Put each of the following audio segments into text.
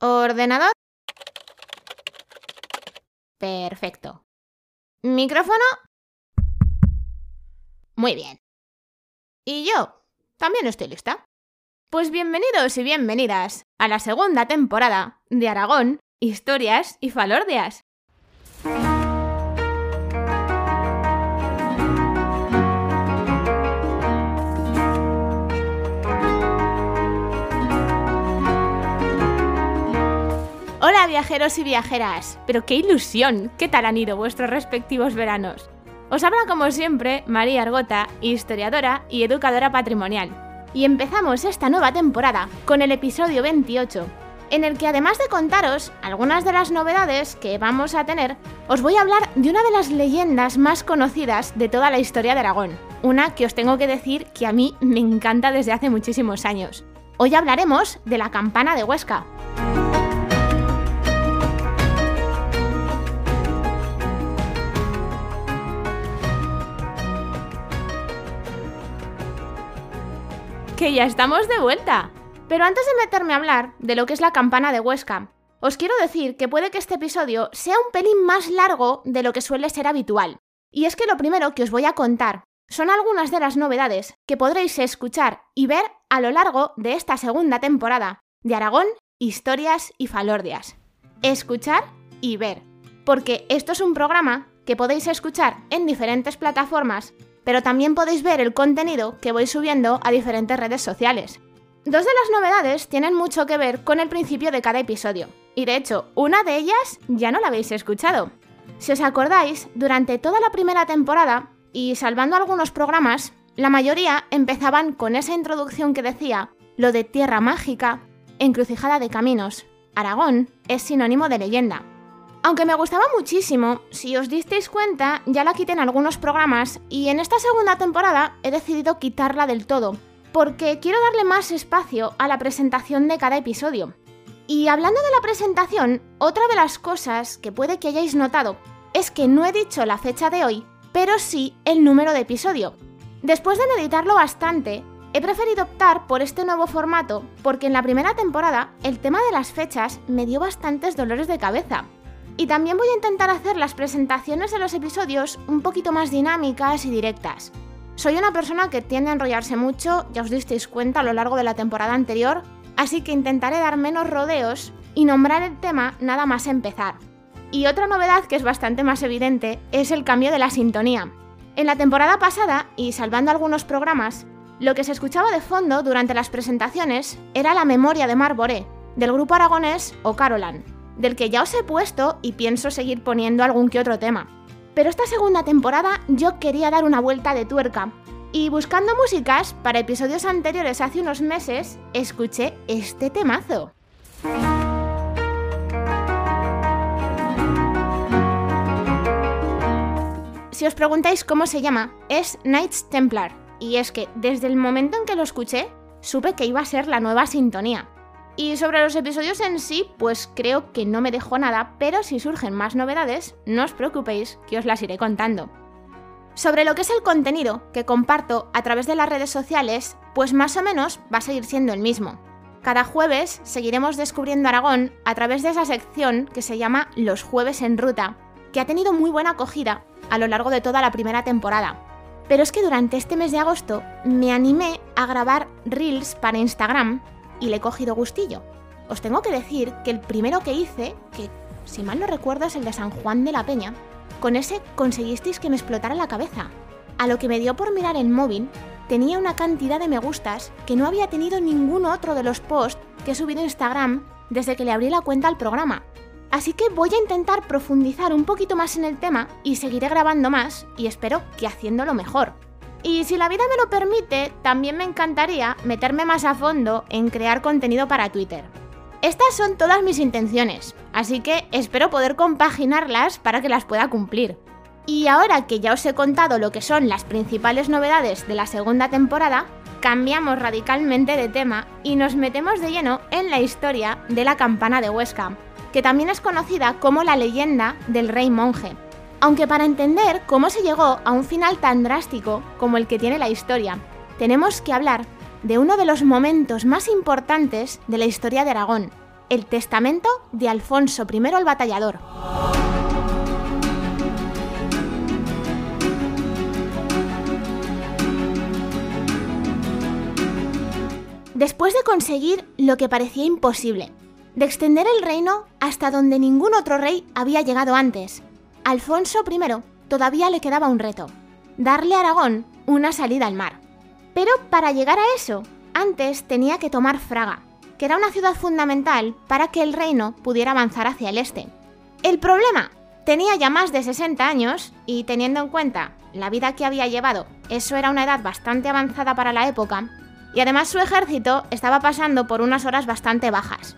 ¿Ordenador? Perfecto. ¿Micrófono? Muy bien. ¿Y yo? También estoy lista. Pues bienvenidos y bienvenidas a la segunda temporada de Aragón, Historias y Falordias. Viajeros y viajeras, pero qué ilusión, qué tal han ido vuestros respectivos veranos. Os habla como siempre María Argota, historiadora y educadora patrimonial. Y empezamos esta nueva temporada con el episodio 28, en el que además de contaros algunas de las novedades que vamos a tener, os voy a hablar de una de las leyendas más conocidas de toda la historia de Aragón, una que os tengo que decir que a mí me encanta desde hace muchísimos años. Hoy hablaremos de la campana de Huesca. Que ya estamos de vuelta. Pero antes de meterme a hablar de lo que es la campana de Huesca, os quiero decir que puede que este episodio sea un pelín más largo de lo que suele ser habitual. Y es que lo primero que os voy a contar son algunas de las novedades que podréis escuchar y ver a lo largo de esta segunda temporada de Aragón, Historias y Falordias. Escuchar y ver. Porque esto es un programa que podéis escuchar en diferentes plataformas pero también podéis ver el contenido que voy subiendo a diferentes redes sociales. Dos de las novedades tienen mucho que ver con el principio de cada episodio, y de hecho, una de ellas ya no la habéis escuchado. Si os acordáis, durante toda la primera temporada, y salvando algunos programas, la mayoría empezaban con esa introducción que decía lo de tierra mágica, encrucijada de caminos, Aragón es sinónimo de leyenda. Aunque me gustaba muchísimo, si os disteis cuenta, ya la quité en algunos programas y en esta segunda temporada he decidido quitarla del todo, porque quiero darle más espacio a la presentación de cada episodio. Y hablando de la presentación, otra de las cosas que puede que hayáis notado es que no he dicho la fecha de hoy, pero sí el número de episodio. Después de meditarlo bastante, he preferido optar por este nuevo formato porque en la primera temporada el tema de las fechas me dio bastantes dolores de cabeza. Y también voy a intentar hacer las presentaciones de los episodios un poquito más dinámicas y directas. Soy una persona que tiende a enrollarse mucho, ya os disteis cuenta a lo largo de la temporada anterior, así que intentaré dar menos rodeos y nombrar el tema nada más empezar. Y otra novedad que es bastante más evidente es el cambio de la sintonía. En la temporada pasada, y salvando algunos programas, lo que se escuchaba de fondo durante las presentaciones era la memoria de Marboré, del grupo aragonés o Carolan del que ya os he puesto y pienso seguir poniendo algún que otro tema. Pero esta segunda temporada yo quería dar una vuelta de tuerca. Y buscando músicas para episodios anteriores hace unos meses, escuché este temazo. Si os preguntáis cómo se llama, es Knights Templar. Y es que desde el momento en que lo escuché, supe que iba a ser la nueva sintonía. Y sobre los episodios en sí, pues creo que no me dejo nada, pero si surgen más novedades, no os preocupéis, que os las iré contando. Sobre lo que es el contenido que comparto a través de las redes sociales, pues más o menos va a seguir siendo el mismo. Cada jueves seguiremos descubriendo Aragón a través de esa sección que se llama Los jueves en ruta, que ha tenido muy buena acogida a lo largo de toda la primera temporada. Pero es que durante este mes de agosto me animé a grabar reels para Instagram y le he cogido gustillo. Os tengo que decir que el primero que hice, que si mal no recuerdo es el de San Juan de la Peña, con ese conseguisteis que me explotara la cabeza. A lo que me dio por mirar el móvil, tenía una cantidad de me gustas que no había tenido ningún otro de los posts que he subido a Instagram desde que le abrí la cuenta al programa. Así que voy a intentar profundizar un poquito más en el tema y seguiré grabando más y espero que haciéndolo mejor. Y si la vida me lo permite, también me encantaría meterme más a fondo en crear contenido para Twitter. Estas son todas mis intenciones, así que espero poder compaginarlas para que las pueda cumplir. Y ahora que ya os he contado lo que son las principales novedades de la segunda temporada, cambiamos radicalmente de tema y nos metemos de lleno en la historia de la campana de Huesca, que también es conocida como la leyenda del rey monje. Aunque para entender cómo se llegó a un final tan drástico como el que tiene la historia, tenemos que hablar de uno de los momentos más importantes de la historia de Aragón, el testamento de Alfonso I el Batallador. Después de conseguir lo que parecía imposible, de extender el reino hasta donde ningún otro rey había llegado antes, Alfonso I todavía le quedaba un reto, darle a Aragón una salida al mar. Pero para llegar a eso, antes tenía que tomar Fraga, que era una ciudad fundamental para que el reino pudiera avanzar hacia el este. El problema, tenía ya más de 60 años y teniendo en cuenta la vida que había llevado, eso era una edad bastante avanzada para la época, y además su ejército estaba pasando por unas horas bastante bajas.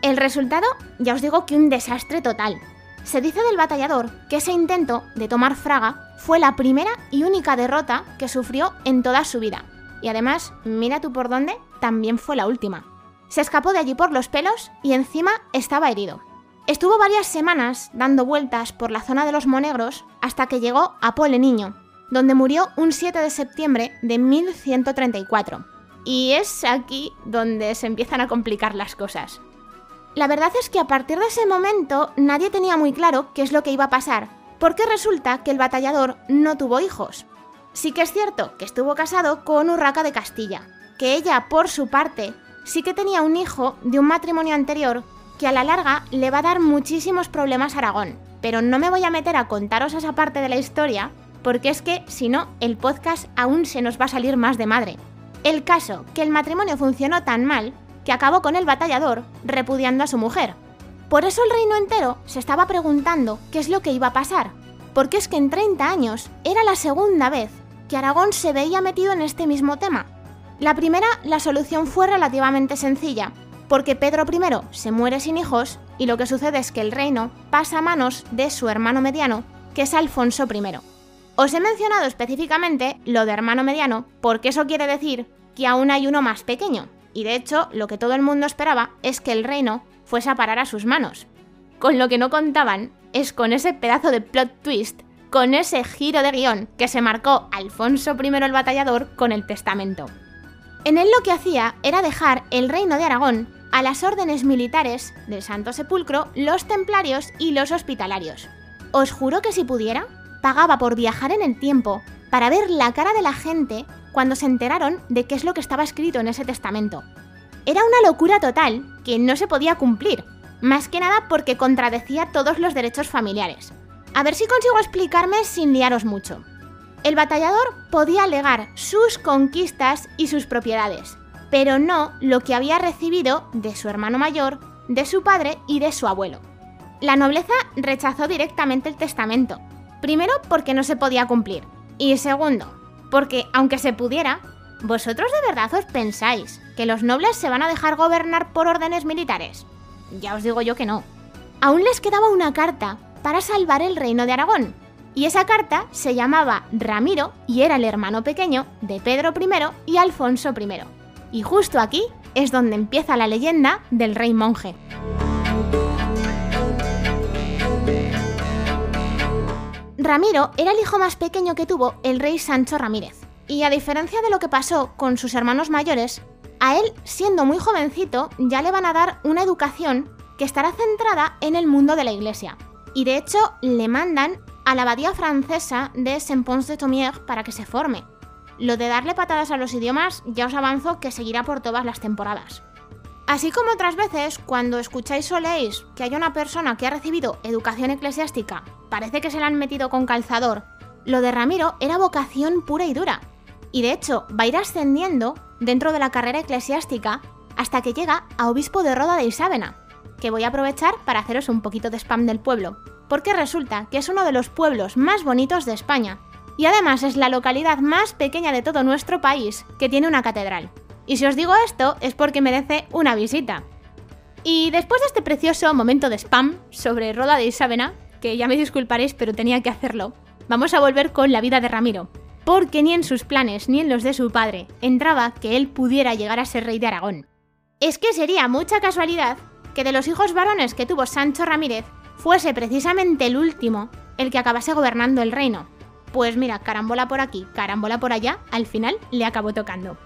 El resultado, ya os digo que un desastre total. Se dice del batallador que ese intento de tomar Fraga fue la primera y única derrota que sufrió en toda su vida. Y además, mira tú por dónde, también fue la última. Se escapó de allí por los pelos y encima estaba herido. Estuvo varias semanas dando vueltas por la zona de los Monegros hasta que llegó a Pole Niño, donde murió un 7 de septiembre de 1134. Y es aquí donde se empiezan a complicar las cosas. La verdad es que a partir de ese momento nadie tenía muy claro qué es lo que iba a pasar, porque resulta que el batallador no tuvo hijos. Sí que es cierto que estuvo casado con Urraca de Castilla, que ella, por su parte, sí que tenía un hijo de un matrimonio anterior que a la larga le va a dar muchísimos problemas a Aragón. Pero no me voy a meter a contaros esa parte de la historia, porque es que si no, el podcast aún se nos va a salir más de madre. El caso, que el matrimonio funcionó tan mal que acabó con el batallador repudiando a su mujer. Por eso el reino entero se estaba preguntando qué es lo que iba a pasar, porque es que en 30 años era la segunda vez que Aragón se veía metido en este mismo tema. La primera, la solución fue relativamente sencilla, porque Pedro I se muere sin hijos y lo que sucede es que el reino pasa a manos de su hermano mediano, que es Alfonso I. Os he mencionado específicamente lo de hermano mediano porque eso quiere decir que aún hay uno más pequeño, y de hecho lo que todo el mundo esperaba es que el reino fuese a parar a sus manos. Con lo que no contaban es con ese pedazo de plot twist, con ese giro de guion que se marcó Alfonso I el Batallador con el testamento. En él lo que hacía era dejar el reino de Aragón a las órdenes militares del Santo Sepulcro, los templarios y los hospitalarios. Os juro que si pudiera, pagaba por viajar en el tiempo para ver la cara de la gente cuando se enteraron de qué es lo que estaba escrito en ese testamento. Era una locura total que no se podía cumplir, más que nada porque contradecía todos los derechos familiares. A ver si consigo explicarme sin liaros mucho. El batallador podía alegar sus conquistas y sus propiedades, pero no lo que había recibido de su hermano mayor, de su padre y de su abuelo. La nobleza rechazó directamente el testamento, primero porque no se podía cumplir, y segundo, porque aunque se pudiera, ¿vosotros de verdad os pensáis que los nobles se van a dejar gobernar por órdenes militares? Ya os digo yo que no. Aún les quedaba una carta para salvar el reino de Aragón, y esa carta se llamaba Ramiro y era el hermano pequeño de Pedro I y Alfonso I. Y justo aquí es donde empieza la leyenda del rey monje. Ramiro era el hijo más pequeño que tuvo el rey Sancho Ramírez. Y a diferencia de lo que pasó con sus hermanos mayores, a él, siendo muy jovencito, ya le van a dar una educación que estará centrada en el mundo de la iglesia. Y de hecho, le mandan a la abadía francesa de Saint-Pons-de-Thomières para que se forme. Lo de darle patadas a los idiomas ya os avanzo que seguirá por todas las temporadas. Así como otras veces, cuando escucháis o leéis que hay una persona que ha recibido educación eclesiástica, parece que se la han metido con calzador, lo de Ramiro era vocación pura y dura. Y de hecho, va a ir ascendiendo dentro de la carrera eclesiástica hasta que llega a obispo de Roda de Isávena, que voy a aprovechar para haceros un poquito de spam del pueblo, porque resulta que es uno de los pueblos más bonitos de España, y además es la localidad más pequeña de todo nuestro país que tiene una catedral. Y si os digo esto es porque merece una visita. Y después de este precioso momento de spam sobre Roda de Isávena, que ya me disculparéis pero tenía que hacerlo, vamos a volver con la vida de Ramiro, porque ni en sus planes ni en los de su padre entraba que él pudiera llegar a ser rey de Aragón. Es que sería mucha casualidad que de los hijos varones que tuvo Sancho Ramírez fuese precisamente el último el que acabase gobernando el reino. Pues mira, carambola por aquí, carambola por allá, al final le acabó tocando.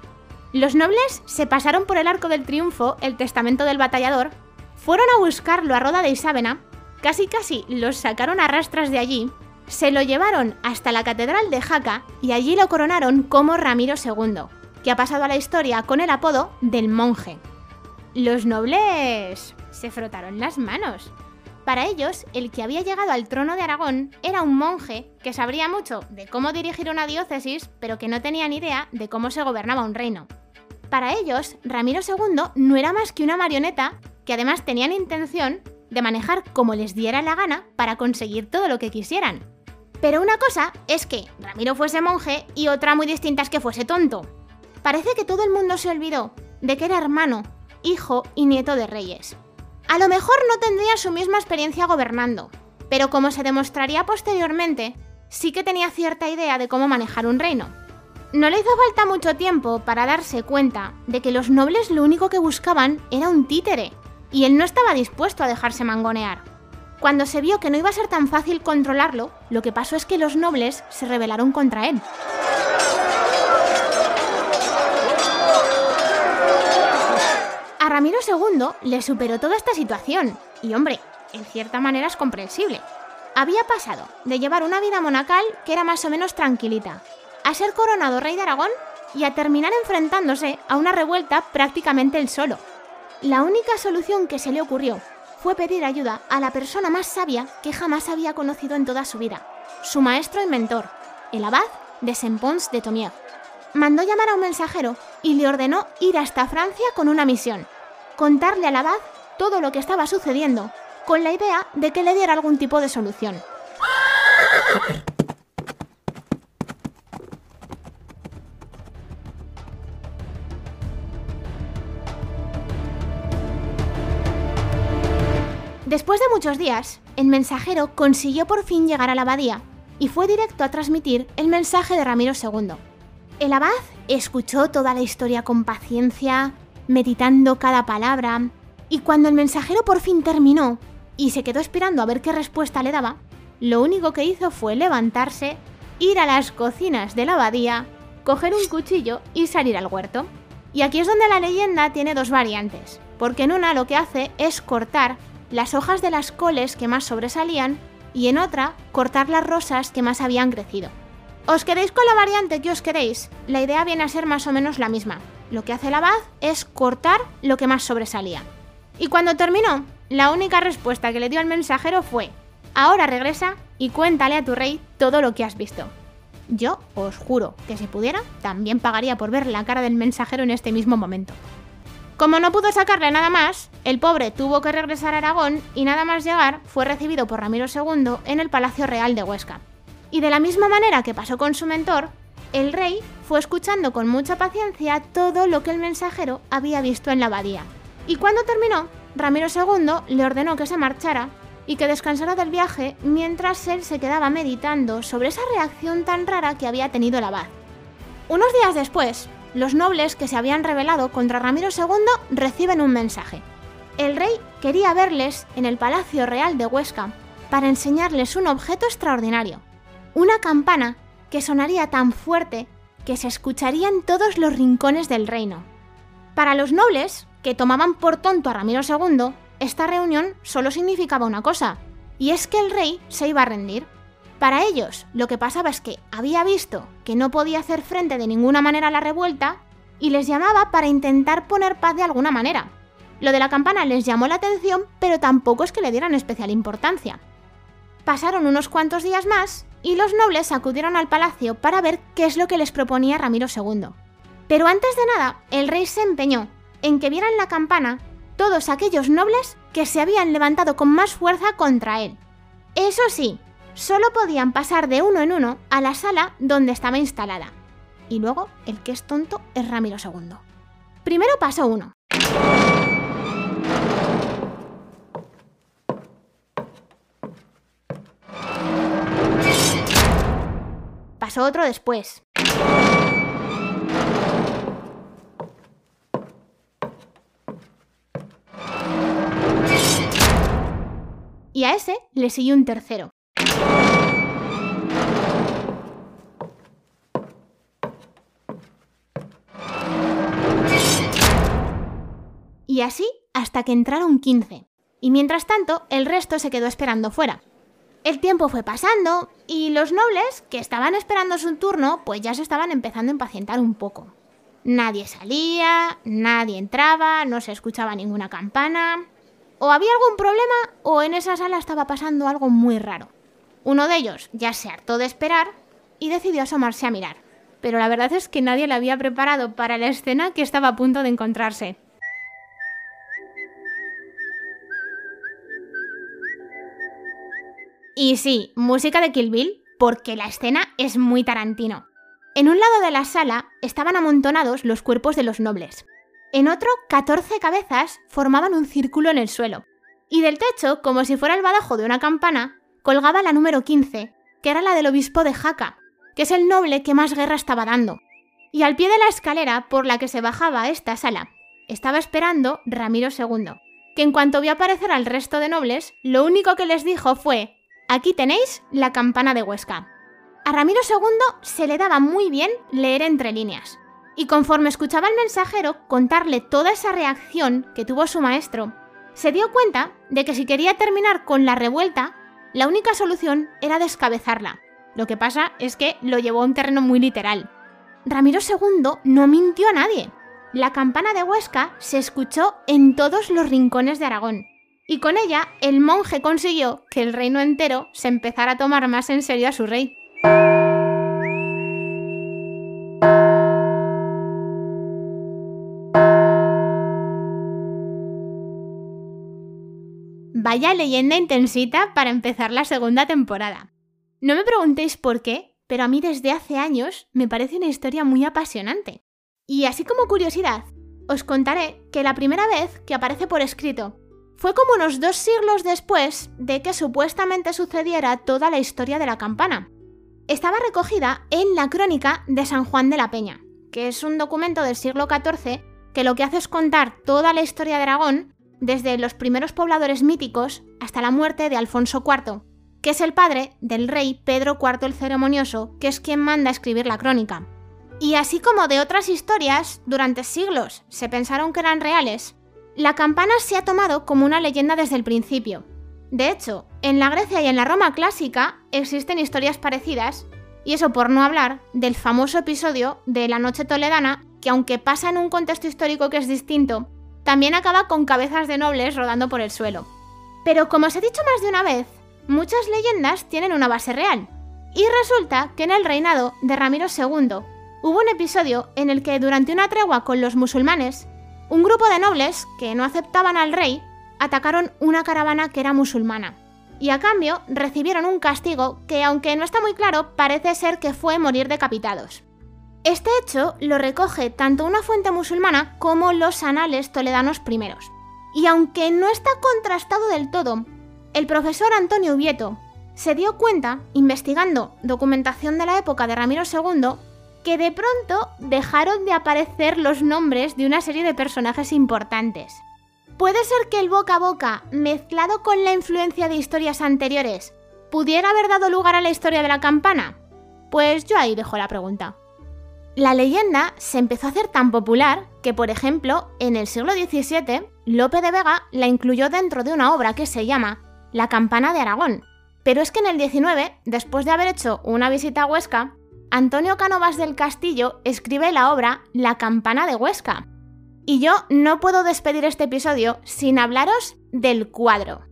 Los nobles se pasaron por el arco del triunfo el testamento del batallador fueron a buscarlo a Roda de Isávena, casi casi los sacaron a rastras de allí, se lo llevaron hasta la Catedral de Jaca y allí lo coronaron como Ramiro II, que ha pasado a la historia con el apodo del monje. Los nobles se frotaron las manos. Para ellos, el que había llegado al trono de Aragón era un monje que sabría mucho de cómo dirigir una diócesis, pero que no tenía ni idea de cómo se gobernaba un reino. Para ellos, Ramiro II no era más que una marioneta que además tenían intención de manejar como les diera la gana para conseguir todo lo que quisieran. Pero una cosa es que Ramiro fuese monje y otra muy distinta es que fuese tonto. Parece que todo el mundo se olvidó de que era hermano, hijo y nieto de reyes. A lo mejor no tendría su misma experiencia gobernando, pero como se demostraría posteriormente, sí que tenía cierta idea de cómo manejar un reino. No le hizo falta mucho tiempo para darse cuenta de que los nobles lo único que buscaban era un títere, y él no estaba dispuesto a dejarse mangonear. Cuando se vio que no iba a ser tan fácil controlarlo, lo que pasó es que los nobles se rebelaron contra él. A Ramiro II le superó toda esta situación, y hombre, en cierta manera es comprensible. Había pasado de llevar una vida monacal que era más o menos tranquilita, a ser coronado rey de Aragón y a terminar enfrentándose a una revuelta prácticamente él solo. La única solución que se le ocurrió fue pedir ayuda a la persona más sabia que jamás había conocido en toda su vida, su maestro y mentor, el abad de Saint-Pons de Tomier. Mandó llamar a un mensajero y le ordenó ir hasta Francia con una misión, contarle al abad todo lo que estaba sucediendo, con la idea de que le diera algún tipo de solución. Después de muchos días, el mensajero consiguió por fin llegar a la abadía y fue directo a transmitir el mensaje de Ramiro II. El abad escuchó toda la historia con paciencia, meditando cada palabra, y cuando el mensajero por fin terminó y se quedó esperando a ver qué respuesta le daba, lo único que hizo fue levantarse, ir a las cocinas de la abadía, coger un cuchillo y salir al huerto. Y aquí es donde la leyenda tiene dos variantes, porque en una lo que hace es cortar las hojas de las coles que más sobresalían y en otra cortar las rosas que más habían crecido. Os quedéis con la variante que os queréis, la idea viene a ser más o menos la misma. Lo que hace el abad es cortar lo que más sobresalía. Y cuando terminó, la única respuesta que le dio el mensajero fue, ahora regresa y cuéntale a tu rey todo lo que has visto. Yo os juro que si pudiera, también pagaría por ver la cara del mensajero en este mismo momento. Como no pudo sacarle nada más, el pobre tuvo que regresar a Aragón y nada más llegar fue recibido por Ramiro II en el Palacio Real de Huesca. Y de la misma manera que pasó con su mentor, el rey fue escuchando con mucha paciencia todo lo que el mensajero había visto en la abadía. Y cuando terminó, Ramiro II le ordenó que se marchara y que descansara del viaje mientras él se quedaba meditando sobre esa reacción tan rara que había tenido el abad. Unos días después, los nobles que se habían rebelado contra Ramiro II reciben un mensaje. El rey quería verles en el Palacio Real de Huesca para enseñarles un objeto extraordinario, una campana que sonaría tan fuerte que se escucharía en todos los rincones del reino. Para los nobles, que tomaban por tonto a Ramiro II, esta reunión solo significaba una cosa, y es que el rey se iba a rendir. Para ellos, lo que pasaba es que había visto que no podía hacer frente de ninguna manera a la revuelta y les llamaba para intentar poner paz de alguna manera. Lo de la campana les llamó la atención, pero tampoco es que le dieran especial importancia. Pasaron unos cuantos días más y los nobles acudieron al palacio para ver qué es lo que les proponía Ramiro II. Pero antes de nada, el rey se empeñó en que vieran la campana todos aquellos nobles que se habían levantado con más fuerza contra él. Eso sí, solo podían pasar de uno en uno a la sala donde estaba instalada. Y luego, el que es tonto es Ramiro II. Primero paso uno. Pasó otro después. Y a ese le siguió un tercero. Y así hasta que entraron 15, y mientras tanto el resto se quedó esperando fuera. El tiempo fue pasando y los nobles, que estaban esperando su turno, pues ya se estaban empezando a impacientar un poco. Nadie salía, nadie entraba, no se escuchaba ninguna campana. O había algún problema o en esa sala estaba pasando algo muy raro. Uno de ellos ya se hartó de esperar y decidió asomarse a mirar. Pero la verdad es que nadie le había preparado para la escena que estaba a punto de encontrarse. Y sí, música de Kill Bill, porque la escena es muy Tarantino. En un lado de la sala estaban amontonados los cuerpos de los nobles. En otro, 14 cabezas formaban un círculo en el suelo. Y del techo, como si fuera el badajo de una campana, colgaba la número 15, que era la del obispo de Jaca, que es el noble que más guerra estaba dando. Y al pie de la escalera por la que se bajaba esta sala, estaba esperando Ramiro II, que en cuanto vio aparecer al resto de nobles, lo único que les dijo fue Aquí tenéis la campana de Huesca. A Ramiro II se le daba muy bien leer entre líneas, y conforme escuchaba al mensajero contarle toda esa reacción que tuvo su maestro, se dio cuenta de que si quería terminar con la revuelta, la única solución era descabezarla. Lo que pasa es que lo llevó a un terreno muy literal. Ramiro II no mintió a nadie. La campana de Huesca se escuchó en todos los rincones de Aragón y con ella el monje consiguió que el reino entero se empezara a tomar más en serio a su rey. Vaya leyenda intensita para empezar la segunda temporada. No me preguntéis por qué, pero a mí desde hace años me parece una historia muy apasionante. Y así como curiosidad, os contaré que la primera vez que aparece por escrito fue como unos dos siglos después de que supuestamente sucediera toda la historia de la campana. Estaba recogida en la crónica de San Juan de la Peña, que es un documento del siglo XIV que lo que hace es contar toda la historia de Aragón, desde los primeros pobladores míticos hasta la muerte de Alfonso IV, que es el padre del rey Pedro IV el Ceremonioso, que es quien manda escribir la crónica. Y así como de otras historias, durante siglos se pensaron que eran reales, la campana se ha tomado como una leyenda desde el principio. De hecho, en la Grecia y en la Roma clásica existen historias parecidas, y eso por no hablar del famoso episodio de la Noche Toledana, que aunque pasa en un contexto histórico que es distinto, también acaba con cabezas de nobles rodando por el suelo. Pero como os he dicho más de una vez, muchas leyendas tienen una base real. Y resulta que en el reinado de Ramiro II hubo un episodio en el que durante una tregua con los musulmanes, un grupo de nobles que no aceptaban al rey atacaron una caravana que era musulmana. Y a cambio recibieron un castigo que, aunque no está muy claro, parece ser que fue morir decapitados. Este hecho lo recoge tanto una fuente musulmana como los anales toledanos primeros. Y aunque no está contrastado del todo, el profesor Antonio Ubieto se dio cuenta, investigando documentación de la época de Ramiro II, que de pronto dejaron de aparecer los nombres de una serie de personajes importantes. ¿Puede ser que el boca a boca, mezclado con la influencia de historias anteriores, pudiera haber dado lugar a la historia de la campana? Pues yo ahí dejo la pregunta. La leyenda se empezó a hacer tan popular que, por ejemplo, en el siglo XVII, Lope de Vega la incluyó dentro de una obra que se llama La campana de Aragón. Pero es que en el XIX, después de haber hecho una visita a Huesca, Antonio Cánovas del Castillo escribe la obra La campana de Huesca. Y yo no puedo despedir este episodio sin hablaros del cuadro.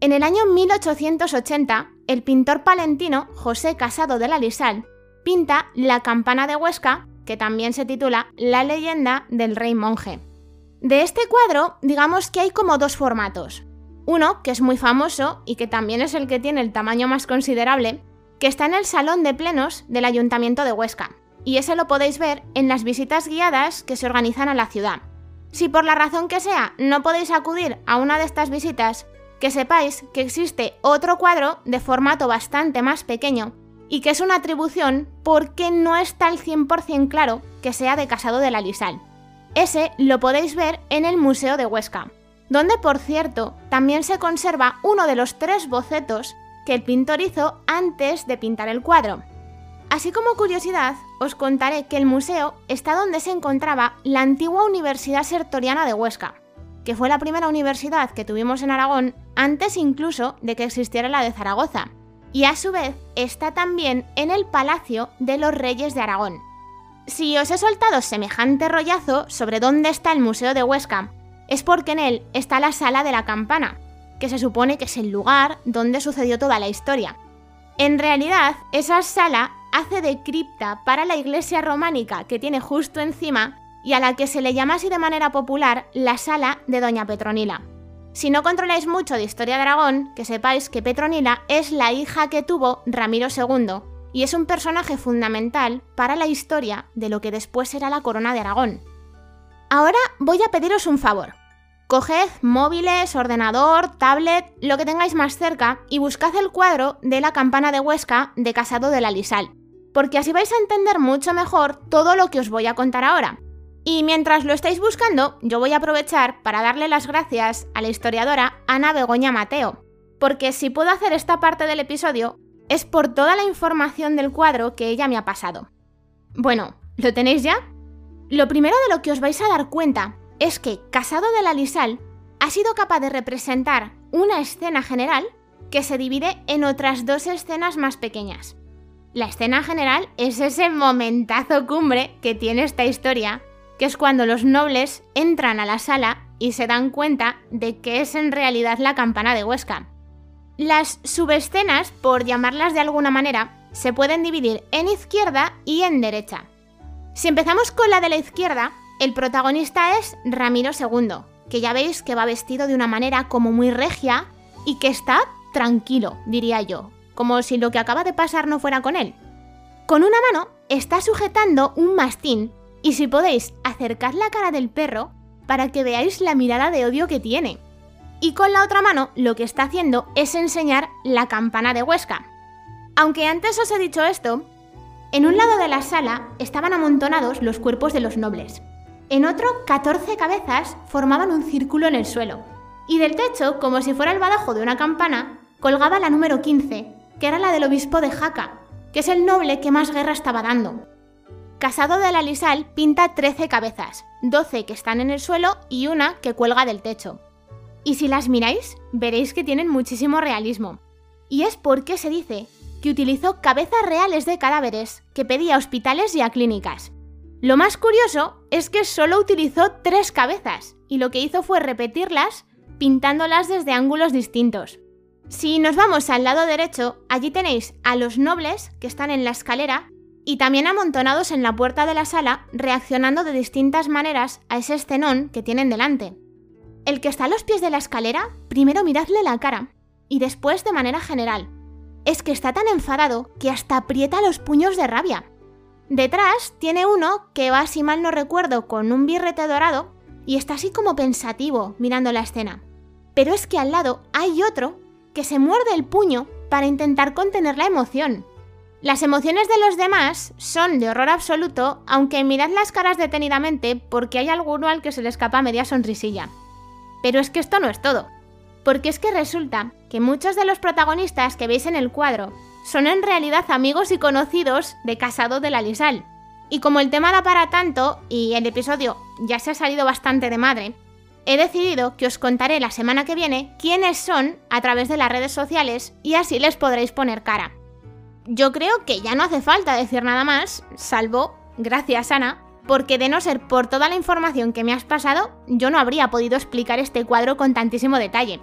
En el año 1880, el pintor palentino José Casado de la Lisal pinta La campana de Huesca, que también se titula La leyenda del rey monje. De este cuadro, digamos que hay como dos formatos. Uno, que es muy famoso y que también es el que tiene el tamaño más considerable, que está en el Salón de Plenos del Ayuntamiento de Huesca, y ese lo podéis ver en las visitas guiadas que se organizan a la ciudad. Si por la razón que sea no podéis acudir a una de estas visitas, que sepáis que existe otro cuadro de formato bastante más pequeño y que es una atribución porque no está al 100% claro que sea de Casado de la Lisal. Ese lo podéis ver en el Museo de Huesca, donde por cierto también se conserva uno de los tres bocetos que el pintor hizo antes de pintar el cuadro. Así como curiosidad, os contaré que el museo está donde se encontraba la antigua Universidad Sertoriana de Huesca, que fue la primera universidad que tuvimos en Aragón antes incluso de que existiera la de Zaragoza, y a su vez está también en el Palacio de los Reyes de Aragón. Si os he soltado semejante rollazo sobre dónde está el Museo de Huesca, es porque en él está la Sala de la Campana, que se supone que es el lugar donde sucedió toda la historia. En realidad, esa sala hace de cripta para la iglesia románica que tiene justo encima y a la que se le llama así de manera popular la sala de Doña Petronila. Si no controláis mucho de historia de Aragón, que sepáis que Petronila es la hija que tuvo Ramiro II y es un personaje fundamental para la historia de lo que después será la corona de Aragón. Ahora voy a pediros un favor. Coged móviles, ordenador, tablet, lo que tengáis más cerca y buscad el cuadro de la campana de Huesca de Casado de la Lisal, porque así vais a entender mucho mejor todo lo que os voy a contar ahora. Y mientras lo estáis buscando, yo voy a aprovechar para darle las gracias a la historiadora Ana Begoña Mateo, porque si puedo hacer esta parte del episodio es por toda la información del cuadro que ella me ha pasado. Bueno, ¿lo tenéis ya? Lo primero de lo que os vais a dar cuenta es que Casado de la Lisal ha sido capaz de representar una escena general que se divide en otras dos escenas más pequeñas. La escena general es ese momentazo cumbre que tiene esta historia que es cuando los nobles entran a la sala y se dan cuenta de que es en realidad la campana de Huesca. Las subescenas, por llamarlas de alguna manera, se pueden dividir en izquierda y en derecha. Si empezamos con la de la izquierda, el protagonista es Ramiro II, que ya veis que va vestido de una manera como muy regia y que está tranquilo, diría yo, como si lo que acaba de pasar no fuera con él. Con una mano está sujetando un mastín y si podéis, acercad la cara del perro para que veáis la mirada de odio que tiene. Y con la otra mano lo que está haciendo es enseñar la campana de Huesca. Aunque antes os he dicho esto, en un lado de la sala estaban amontonados los cuerpos de los nobles. En otro, 14 cabezas formaban un círculo en el suelo. Y del techo, como si fuera el badajo de una campana, colgaba la número 15, que era la del obispo de Jaca, que es el noble que más guerra estaba dando. Casado de la Lisal pinta 13 cabezas, 12 que están en el suelo y una que cuelga del techo. Y si las miráis, veréis que tienen muchísimo realismo. Y es porque se dice que utilizó cabezas reales de cadáveres que pedía a hospitales y a clínicas. Lo más curioso es que solo utilizó tres cabezas y lo que hizo fue repetirlas pintándolas desde ángulos distintos. Si nos vamos al lado derecho, allí tenéis a los nobles que están en la escalera y también amontonados en la puerta de la sala, reaccionando de distintas maneras a ese escenón que tienen delante. El que está a los pies de la escalera, primero miradle la cara, y después de manera general. Es que está tan enfadado que hasta aprieta los puños de rabia. Detrás tiene uno que va, si mal no recuerdo, con un birrete dorado y está así como pensativo mirando la escena. Pero es que al lado hay otro que se muerde el puño para intentar contener la emoción. Las emociones de los demás son de horror absoluto, aunque mirad las caras detenidamente porque hay alguno al que se le escapa media sonrisilla. Pero es que esto no es todo, porque es que resulta que muchos de los protagonistas que veis en el cuadro son en realidad amigos y conocidos de Casado de la Lisal. Y como el tema da para tanto y el episodio ya se ha salido bastante de madre, he decidido que os contaré la semana que viene quiénes son a través de las redes sociales y así les podréis poner cara yo creo que ya no hace falta decir nada más, salvo, gracias Ana, porque de no ser por toda la información que me has pasado, yo no habría podido explicar este cuadro con tantísimo detalle.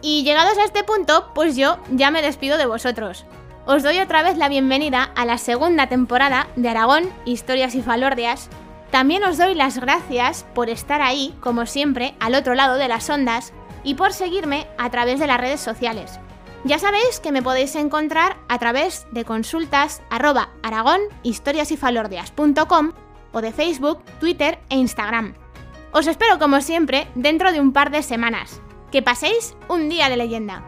Y llegados a este punto, pues yo ya me despido de vosotros. Os doy otra vez la bienvenida a la segunda temporada de Aragón, Historias y Falordias, también os doy las gracias por estar ahí, como siempre, al otro lado de las ondas y por seguirme a través de las redes sociales. Ya sabéis que me podéis encontrar a través de consultas arroba o de Facebook, Twitter e Instagram. Os espero como siempre dentro de un par de semanas. Que paséis un día de leyenda.